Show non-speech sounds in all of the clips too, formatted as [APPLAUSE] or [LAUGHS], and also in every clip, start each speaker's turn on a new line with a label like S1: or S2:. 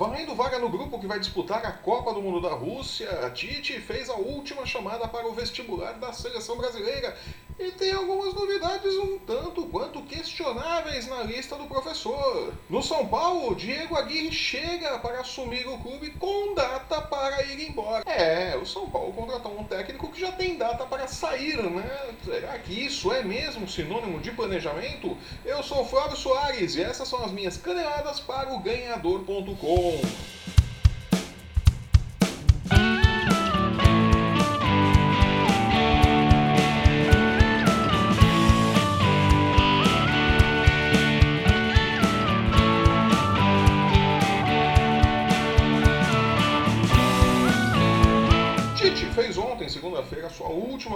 S1: Valendo vaga no grupo que vai disputar a Copa do Mundo da Rússia, a Tite fez a última chamada para o vestibular da seleção brasileira e tem algumas novidades um tanto quanto questionáveis na lista do professor. No São Paulo, Diego Aguirre chega para assumir o clube com data para ir embora. É, o São Paulo contratou um técnico que já tem data para sair, né? Será que isso é mesmo sinônimo de planejamento? Eu sou Flávio Soares e essas são as minhas caneladas para o ganhador.com.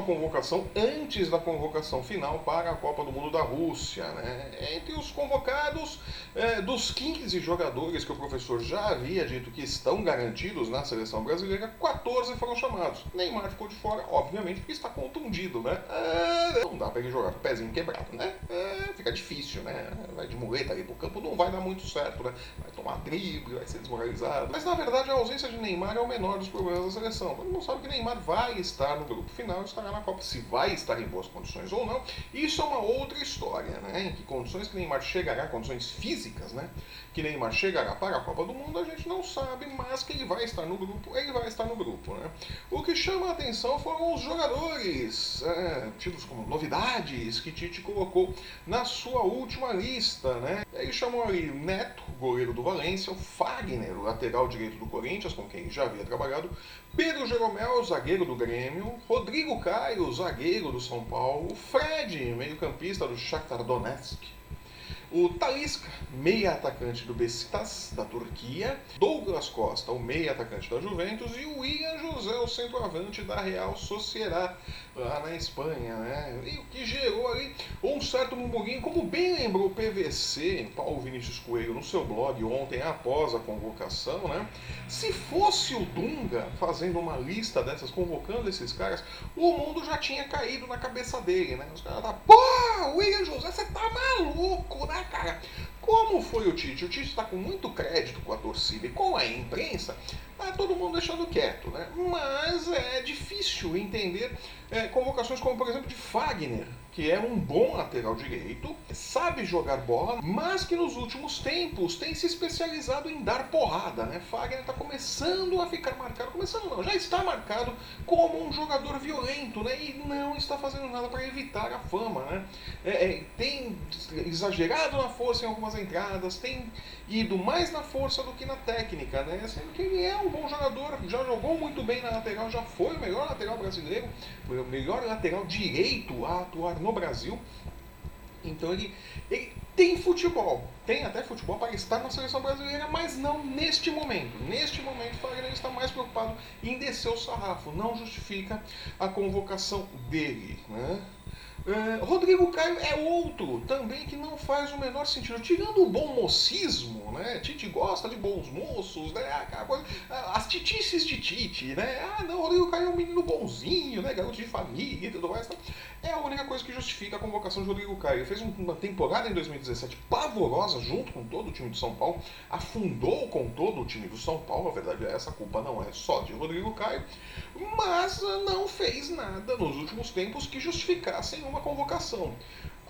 S1: convocação antes da convocação final para a Copa do Mundo da Rússia. Né? Entre os convocados, é, dos 15 jogadores que o professor já havia dito que estão garantidos na seleção brasileira, 14 foram chamados. Neymar ficou de fora, obviamente, porque está contundido, né? É, não dá para ele jogar com o pezinho quebrado, né? É, fica difícil, né? Vai de muleta ali pro campo, não vai dar muito certo, né? Vai tomar drible, vai ser desmoralizado. Mas na verdade a ausência de Neymar é o menor dos problemas da seleção. Todo mundo sabe que Neymar vai estar no grupo final estará na Copa. Se vai estar em boas condições ou não, isso é uma outra história, né? Em que condições que Neymar chegará, condições físicas, né? Que Neymar chegará para a Copa do Mundo, a gente não sabe, mas que ele vai estar no grupo, ele vai estar no grupo, né? O que chama a atenção foram os jogadores, é, tidos como novidades, que Tite colocou na sua última lista, né? Ele chamou ali Neto, goleiro do Valência, o Fagner, o lateral direito do Corinthians, com quem já havia trabalhado, Pedro Jeromel, zagueiro do Grêmio, Rodrigo Caio, zagueiro do São Paulo, Fred, meio-campista do Shakhtar Donetsk, o Talisca, meia atacante do Besiktas, da Turquia, Douglas Costa, o meia atacante da Juventus, e o William José, o centroavante da Real Sociedad, lá na Espanha, né? E o que gerou ali um certo murmurinho, como bem lembrou o PVC, Paulo Vinícius Coelho, no seu blog ontem, após a convocação, né? Se fosse o Dunga fazendo uma lista dessas, convocando esses caras, o mundo já tinha caído na cabeça dele, né? Os caras tá, pô, William José, você tá maluco, né, backpacker Como foi o Tite? O Tite está com muito crédito com a torcida e com a imprensa, tá todo mundo deixando quieto, né? Mas é difícil entender é, convocações como, por exemplo, de Fagner, que é um bom lateral direito, sabe jogar bola, mas que nos últimos tempos tem se especializado em dar porrada, né? Fagner está começando a ficar marcado, começando não, já está marcado como um jogador violento, né? E não está fazendo nada para evitar a fama, né? É, é, tem exagerado na força em algumas entradas, tem ido mais na força do que na técnica, né? Sendo que ele é um bom jogador, já jogou muito bem na lateral, já foi o melhor lateral brasileiro, o melhor lateral direito a atuar no Brasil. Então ele, ele tem futebol, tem até futebol para estar na seleção brasileira, mas não neste momento. Neste momento, o Fagner está mais preocupado em descer o sarrafo, não justifica a convocação dele. Né? Uh, Rodrigo Caio é outro também que não faz o menor sentido. Tirando o bom mocismo, né? Tite gosta de bons moços, né? As titices de Tite, né? Ah, não, Rodrigo Caio é um menino bonzinho, né? Garoto de família e tudo mais. Então, é a única coisa que justifica a convocação de Rodrigo Caio. Ele fez uma temporada em 2017 pavorosa junto com todo o time do São Paulo, afundou com todo o time do São Paulo. A verdade é essa, culpa não é só de Rodrigo Caio, mas não fez nada nos últimos tempos que justificassem uma convocação.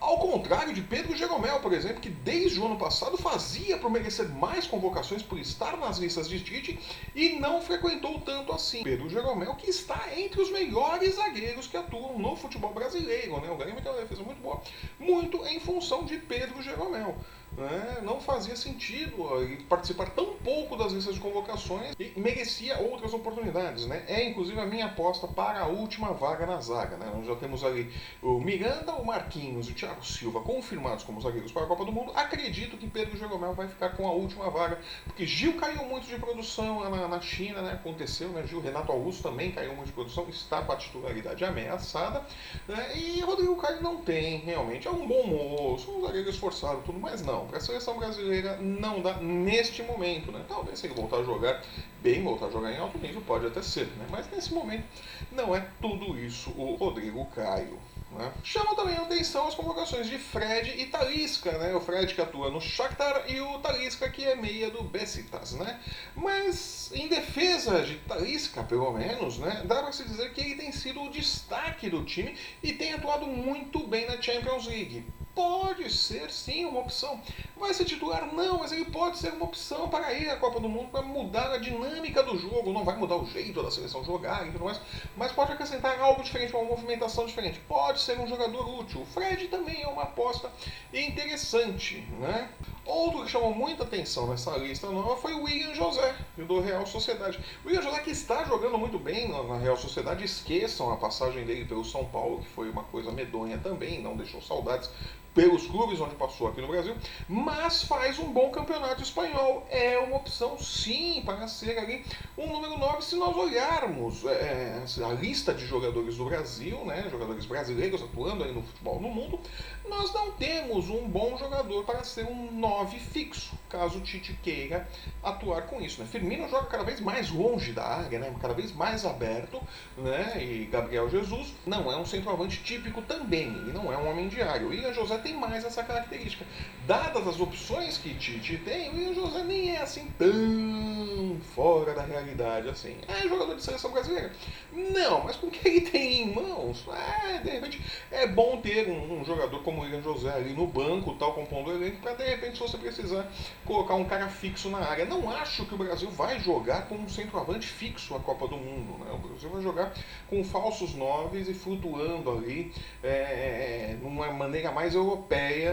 S1: Ao contrário de Pedro Jeromel, por exemplo, que desde o ano passado fazia por merecer mais convocações por estar nas listas de Tite e não frequentou tanto assim. Pedro Jeromel, que está entre os melhores zagueiros que atuam no futebol brasileiro. Né? O Grêmio tem uma defesa muito boa, muito em função de Pedro Jeromel. Né? Não fazia sentido participar tão pouco das listas de convocações e merecia outras oportunidades. Né? É inclusive a minha aposta para a última vaga na zaga. Né? Nós já temos ali o Miranda, o Marquinhos e o Thiago Silva confirmados como zagueiros para a Copa do Mundo. Acredito que Pedro Jeromel vai ficar com a última vaga, porque Gil caiu muito de produção na, na China, né? aconteceu. Né? Gil Renato Augusto também caiu muito de produção, está com a titularidade ameaçada. Né? E Rodrigo Caio não tem, realmente. É um bom moço, um zagueiro esforçado, tudo, mas não para a seleção brasileira não dá neste momento, né? Talvez se ele voltar a jogar bem, voltar a jogar em alto nível, pode até ser, né? Mas nesse momento não é tudo isso o Rodrigo Caio. Né? Chama também a atenção as convocações de Fred e Talisca, né? O Fred que atua no Shakhtar e o Talisca que é meia do Besiktas, né? Mas em defesa de Talisca, pelo menos, né? Dá para se dizer que ele tem sido o destaque do time e tem atuado muito bem na Champions League pode ser sim uma opção. Vai ser titular? Não, mas ele pode ser uma opção para ir à Copa do Mundo, para mudar a dinâmica do jogo. Não vai mudar o jeito da seleção jogar e tudo mais, mas pode acrescentar algo diferente, uma movimentação diferente. Pode ser um jogador útil. O Fred também é uma aposta interessante, né? Outro que chamou muita atenção nessa lista nova foi o William José, do Real Sociedade. O William José que está jogando muito bem na Real Sociedade, esqueçam a passagem dele pelo São Paulo, que foi uma coisa medonha também, não deixou saudades pelos clubes onde passou aqui no Brasil, mas faz um bom campeonato espanhol. É uma opção, sim, para ser ali um número 9 se nós olharmos é, a lista de jogadores do Brasil, né, jogadores brasileiros atuando aí no futebol no mundo, nós não temos um bom jogador para ser um 9 fixo, caso o Tite queira atuar com isso. Né? Firmino joga cada vez mais longe da área, né? cada vez mais aberto, né? e Gabriel Jesus não é um centroavante típico também, ele não é um homem de área. O Ian José tem mais essa característica. Dadas as opções que Tite tem, o José nem é assim tão fora da realidade assim. É jogador de seleção brasileira? Não, mas com o que ele tem em mãos, é, de repente é bom ter um, um jogador como o William José ali no banco, tal, compondo o elenco, para de repente, se você precisar colocar um cara fixo na área. Não acho que o Brasil vai jogar com um centroavante fixo a Copa do Mundo. Né? O Brasil vai jogar com falsos noves e flutuando ali é, é numa maneira mais europeia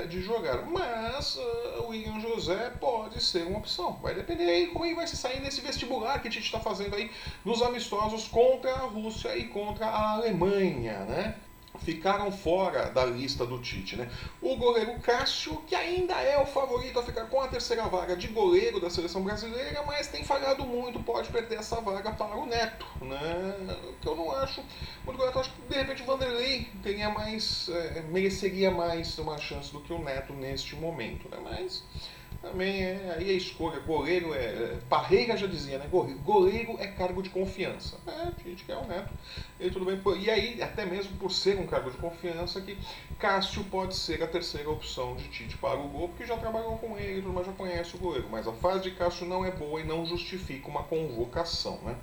S1: de jogar. Mas uh, o William José pode ser uma opção. Vai depender aí como ele vai se sair nesse vestibular que a gente está fazendo aí nos amistosos contra a Rússia e contra a Alemanha, né? Ficaram fora da lista do Tite. Né? O goleiro Cássio, que ainda é o favorito a ficar com a terceira vaga de goleiro da seleção brasileira, mas tem falhado muito, pode perder essa vaga para o Neto. Né? Que eu não acho muito correto. Acho que de repente o Vanderlei teria mais, é, mereceria mais uma chance do que o Neto neste momento. Né? Mas também é, aí a escolha, goleiro é, é. Parreira já dizia, né? Goleiro é cargo de confiança. É, gente quer o Neto. E tudo bem. E aí, até mesmo por ser um cargo de confiança, que Cássio pode ser a terceira opção de Tite para o gol, porque já trabalhou com ele, mas já conhece o goleiro. Mas a fase de Cássio não é boa e não justifica uma convocação, né?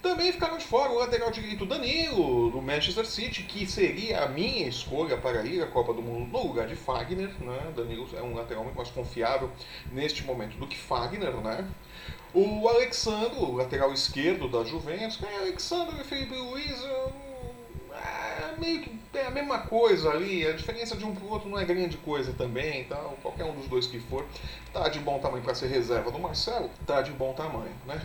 S1: Também ficaram de fora o lateral direito Danilo, do Manchester City, que seria a minha escolha para ir à Copa do Mundo no lugar de Fagner, né? Danilo é um lateral muito mais confiável neste momento do que Fagner, né? O Alexandre, o lateral esquerdo da Juventus, é Alexandre Felipe Luiz, é meio que é a mesma coisa ali, a diferença de um para o outro não é grande coisa também, então qualquer um dos dois que for, tá de bom tamanho para ser reserva do Marcelo, tá de bom tamanho, né?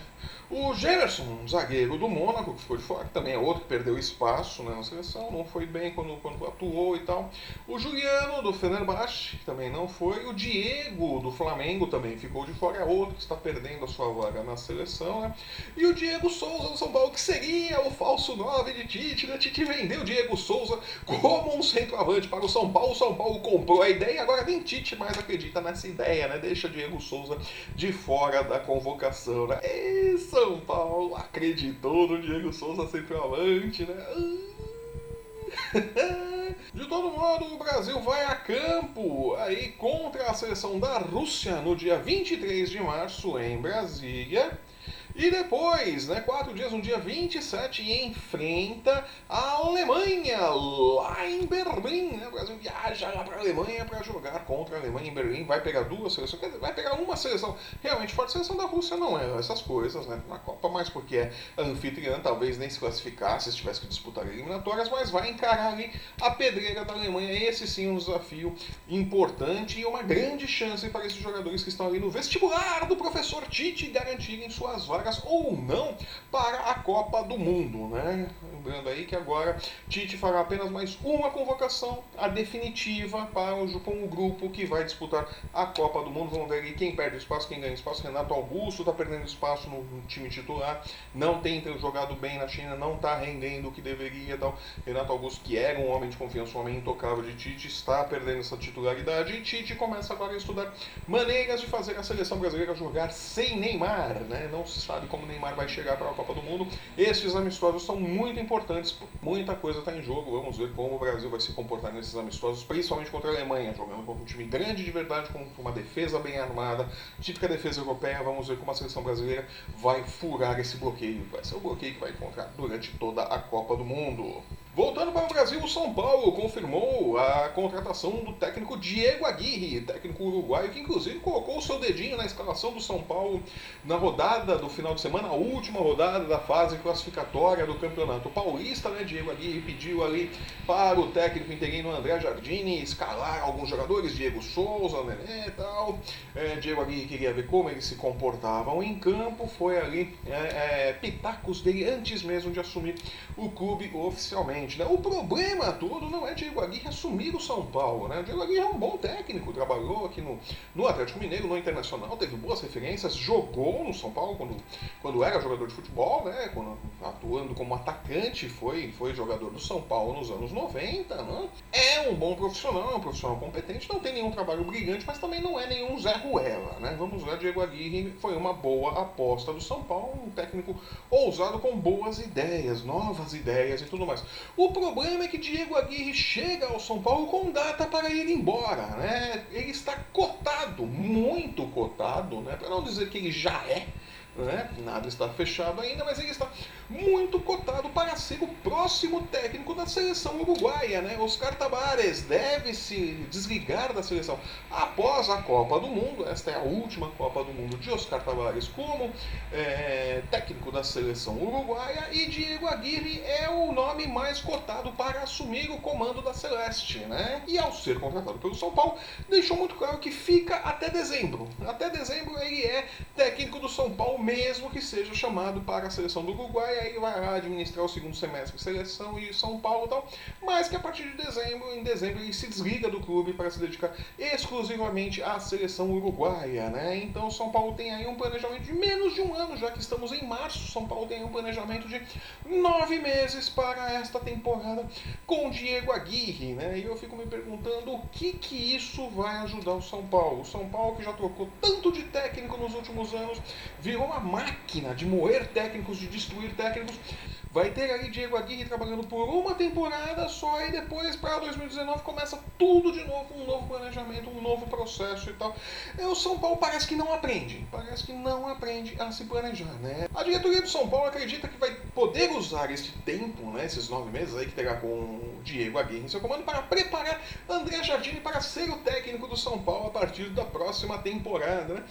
S1: O Gerson, zagueiro do Mônaco, que ficou de fora, também é outro que perdeu espaço né, na seleção, não foi bem quando, quando atuou e tal. O Juliano, do Fenerbahçe, também não foi. O Diego, do Flamengo, também ficou de fora, é outro que está perdendo a sua vaga na seleção. Né? E o Diego Souza, do São Paulo, que seria o falso 9 de Tite. Né? Tite vendeu o Diego Souza como um centroavante para o São Paulo. O São Paulo comprou a ideia, agora nem Tite mais acredita nessa ideia, né? Deixa Diego Souza de fora da convocação. Né? Isso são Paulo acreditou no Diego Souza centroavante, né? [LAUGHS] De todo modo, o Brasil vai a campo aí contra a seleção da Rússia no dia 23 de março em Brasília. E depois, né, quatro dias, no dia 27, enfrenta a Alemanha lá em Berlim. Né? O Brasil viaja lá para a Alemanha para jogar contra a Alemanha em Berlim. Vai pegar duas seleções, quer dizer, vai pegar uma seleção realmente forte. Seleção da Rússia não é essas coisas né, na Copa, mais porque é anfitriã, talvez nem se classificasse se tivesse que disputar eliminatórias, mas vai encarar ali a pedreira da Alemanha. Esse sim é um desafio importante e uma grande chance para esses jogadores que estão ali no vestibular do professor Tite garantirem suas vagas vagas ou não para a Copa do Mundo, né? Lembrando aí que agora Tite fará apenas mais uma convocação, a definitiva para o, com o grupo que vai disputar a Copa do Mundo. Vamos ver aí quem perde espaço, quem ganha espaço. Renato Augusto está perdendo espaço no, time titular, não tem jogado bem na China, não está rendendo o que deveria. Então, Renato Augusto, que era um homem de confiança, um homem intocável de Tite, está perdendo essa titularidade e Tite começa agora a estudar maneiras de fazer a seleção brasileira jogar sem Neymar, né? Não se sabe sabe como o Neymar vai chegar para a Copa do Mundo. Esses amistosos são muito importantes, muita coisa está em jogo. Vamos ver como o Brasil vai se comportar nesses amistosos, principalmente contra a Alemanha, jogando contra um time grande de verdade, com uma defesa bem armada, típica defesa europeia. Vamos ver como a seleção brasileira vai furar esse bloqueio. Vai ser o bloqueio que vai encontrar durante toda a Copa do Mundo. Voltando para o Brasil, o São Paulo confirmou a contratação do técnico Diego Aguirre, técnico uruguaio, que inclusive colocou o seu dedinho na escalação do São Paulo na rodada do final de semana, a última rodada da fase classificatória do Campeonato Paulista. Né? Diego Aguirre pediu ali para o técnico interino André Jardini escalar alguns jogadores, Diego Souza, Nené e tal. É, Diego Aguirre queria ver como eles se comportavam em campo, foi ali é, é, pitacos dele antes mesmo de assumir o clube oficialmente. Né? O problema todo não é Diego Aguirre assumir o São Paulo. Né? Diego Aguirre é um bom técnico, trabalhou aqui no, no Atlético Mineiro, no Internacional, teve boas referências, jogou no São Paulo quando, quando era jogador de futebol, né? quando, atuando como atacante, foi, foi jogador do São Paulo nos anos 90. Né? É um bom profissional, é um profissional competente, não tem nenhum trabalho brilhante, mas também não é nenhum Zé Ruela. Né? Vamos ver, Diego Aguirre foi uma boa aposta do São Paulo, um técnico ousado com boas ideias, novas ideias e tudo mais. O problema é que Diego Aguirre chega ao São Paulo com data para ir embora, né? Ele está cotado, muito cotado, né? Para não dizer que ele já é né? Nada está fechado ainda, mas ele está muito cotado para ser o próximo técnico da seleção uruguaia. Né? Oscar Tabares deve se desligar da seleção após a Copa do Mundo. Esta é a última Copa do Mundo de Oscar Tabares como é, técnico da seleção uruguaia. E Diego Aguirre é o nome mais cotado para assumir o comando da Celeste. Né? E ao ser contratado pelo São Paulo, deixou muito claro que fica até dezembro. Até dezembro ele é técnico do São Paulo mesmo que seja chamado para a seleção do Uruguai, aí vai lá administrar o segundo semestre seleção e São Paulo e tal, mas que a partir de dezembro, em dezembro, ele se desliga do clube para se dedicar exclusivamente à seleção uruguaia, né? Então São Paulo tem aí um planejamento de menos de um ano, já que estamos em março, São Paulo tem um planejamento de nove meses para esta temporada com Diego Aguirre, né? E eu fico me perguntando o que que isso vai ajudar o São Paulo. O São Paulo que já trocou tanto de técnico nos últimos anos, virou uma máquina de moer técnicos, de destruir técnicos. cada. Vai ter aí Diego Aguirre trabalhando por uma temporada só e depois para 2019 começa tudo de novo, um novo planejamento, um novo processo e tal. E o São Paulo parece que não aprende, parece que não aprende a se planejar, né? A diretoria do São Paulo acredita que vai poder usar este tempo, né, esses nove meses aí que terá com o Diego Aguirre em seu comando para preparar André Jardine para ser o técnico do São Paulo a partir da próxima temporada, né?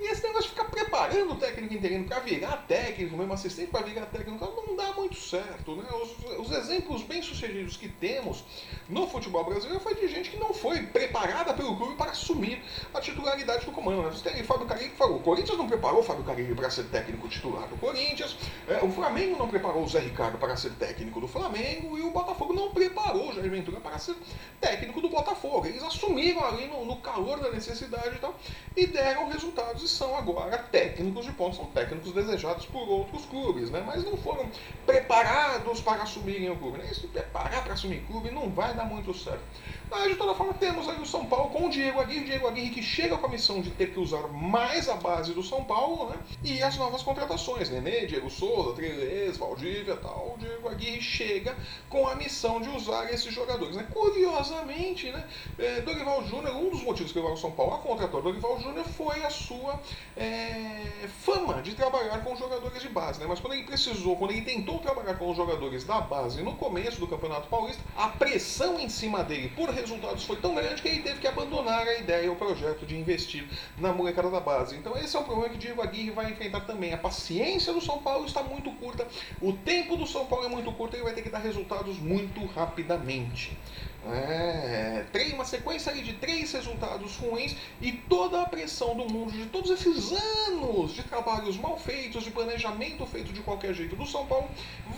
S1: E esse negócio de ficar preparando o técnico interino para virar técnico, mesmo assistente para virar técnico, não dá muito certo. Né? Os, os, exemplos bem-sucedidos que temos no futebol brasileiro foi de gente que não foi preparada pelo clube para assumir a titularidade do comando. Né? Você tem Fábio Carilli que falou, o Corinthians não preparou o Fábio Carilli para ser técnico titular do Corinthians, é, o Flamengo não preparou o Zé Ricardo para ser técnico do Flamengo e o Botafogo não preparou o Jair Ventura para ser técnico do Botafogo. Eles assumiram ali no, no calor da necessidade e tal e deram resultados são agora técnicos de ponta, são técnicos desejados por outros clubes, né? mas não foram preparados para assumirem o clube. Né? Se preparar para assumir clube não vai dar muito certo. Mas de toda forma temos aí o São Paulo com o Diego Aguirre, Diego Aguirre que chega com a missão de ter que usar mais a base do São Paulo, né? E as novas contratações, Nenê, Diego Souza, Trilês, Valdívia tal. O Diego Aguirre chega com a missão de usar esses jogadores. Né? Curiosamente, né? É, Dorival Júnior, um dos motivos que levou o São Paulo a contratar Dorival Júnior foi a sua é, fama de trabalhar com jogadores de base, né? Mas quando ele precisou, quando ele tentou trabalhar com os jogadores da base no começo do Campeonato Paulista, a pressão em cima dele por resultados foi tão grande que ele teve que abandonar a ideia, o projeto de investir na molecada da base. Então esse é um problema que Diego Aguirre vai enfrentar também. A paciência do São Paulo está muito curta, o tempo do São Paulo é muito curto e vai ter que dar resultados muito rapidamente. É, uma sequência de três resultados ruins e toda a pressão do mundo de todos esses anos de trabalhos mal feitos, de planejamento feito de qualquer jeito do São Paulo,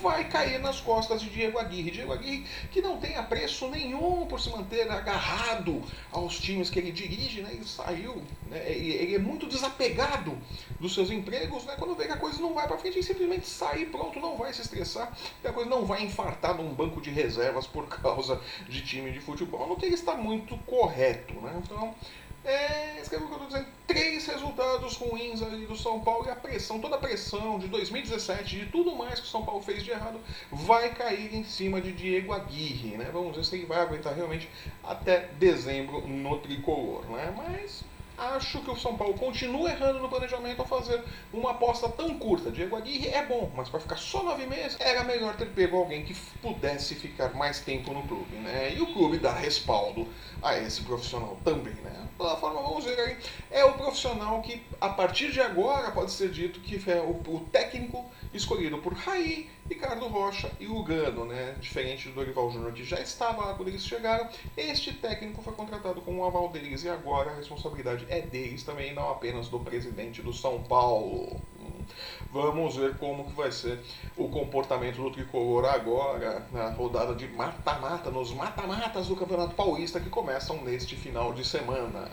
S1: vai cair nas costas de Diego Aguirre. Diego Aguirre que não tem apreço nenhum por se manter agarrado aos times que ele dirige, né? ele saiu, né? ele é muito desapegado dos seus empregos, né? quando vê que a coisa não vai para frente, ele simplesmente sai pronto, não vai se estressar, e a coisa não vai infartar num banco de reservas por [LAUGHS] causa de time de futebol, no que ele está muito correto. Né? Então, É, escreva o que eu tô dizendo. Três resultados ruins ali do São Paulo e a pressão, toda a pressão de 2017, de tudo mais que o São Paulo fez de errado, vai cair em cima de Diego Aguirre, né? Vamos ver se ele vai aguentar realmente até dezembro no tricolor, né? Mas Acho que o São Paulo continua errando no planejamento ao fazer uma aposta tão curta. Diego Aguirre é bom, mas para ficar só nove meses, era melhor ter pego alguém que pudesse ficar mais tempo no clube, né? E o clube dá respaldo a esse profissional também, né? De toda forma, vamos ver aí, é o profissional que, a partir de agora, pode ser dito que é o, o técnico escolhido por Raí, Ricardo Rocha e Lugano, né? Diferente do Dorival Júnior, que já estava lá quando eles chegaram, este técnico foi contratado com o aval deles e agora a responsabilidade é deles também, não apenas do presidente do São Paulo. Vamos ver como que vai ser o comportamento do tricolor agora na rodada de mata-mata, nos mata-matas do Campeonato Paulista que começam neste final de semana.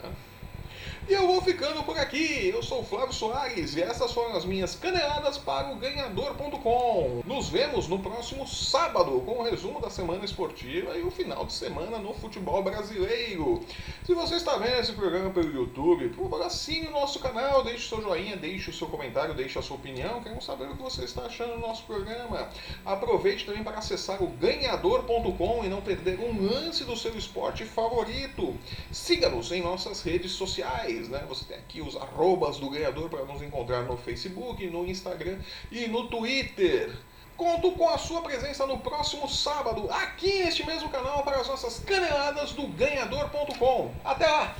S1: E eu vou ficando por aqui. Eu sou o Flávio Soares e essas foram as minhas caneladas para o ganhador.com. Nos vemos no próximo sábado com o resumo da semana esportiva e o final de semana no futebol brasileiro. Se você está vendo esse programa pelo YouTube, por favor, assine o nosso canal, deixe seu joinha, deixe o seu comentário, deixe a sua opinião. Queremos saber o que você está achando do nosso programa. Aproveite também para acessar o ganhador.com e não perder um lance do seu esporte favorito. Siga-nos em nossas redes sociais né? Você tem aqui os arrobas do ganhador para nos encontrar no Facebook, no Instagram e no Twitter. Conto com a sua presença no próximo sábado, aqui neste mesmo canal, para as nossas caneladas do ganhador.com. Até lá!